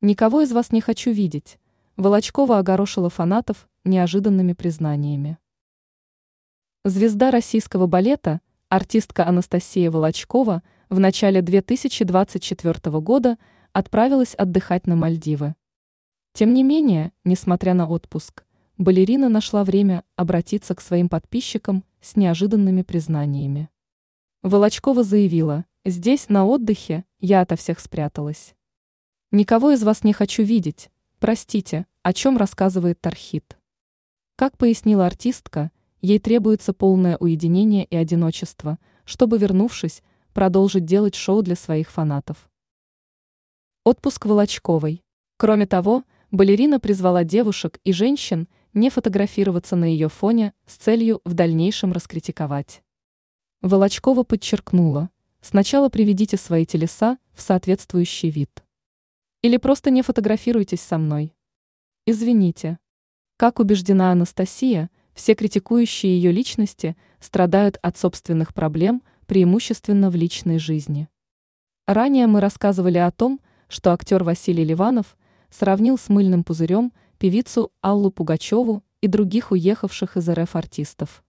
Никого из вас не хочу видеть. Волочкова огорошила фанатов неожиданными признаниями. Звезда российского балета, артистка Анастасия Волочкова в начале 2024 года отправилась отдыхать на Мальдивы. Тем не менее, несмотря на отпуск, балерина нашла время обратиться к своим подписчикам с неожиданными признаниями. Волочкова заявила, здесь, на отдыхе, я ото всех спряталась. Никого из вас не хочу видеть, простите, о чем рассказывает Тархит. Как пояснила артистка, ей требуется полное уединение и одиночество, чтобы, вернувшись, продолжить делать шоу для своих фанатов. Отпуск Волочковой. Кроме того, балерина призвала девушек и женщин не фотографироваться на ее фоне с целью в дальнейшем раскритиковать. Волочкова подчеркнула, сначала приведите свои телеса в соответствующий вид. Или просто не фотографируйтесь со мной. Извините. Как убеждена Анастасия, все критикующие ее личности страдают от собственных проблем, преимущественно в личной жизни. Ранее мы рассказывали о том, что актер Василий Ливанов сравнил с мыльным пузырем певицу Аллу Пугачеву и других уехавших из РФ артистов.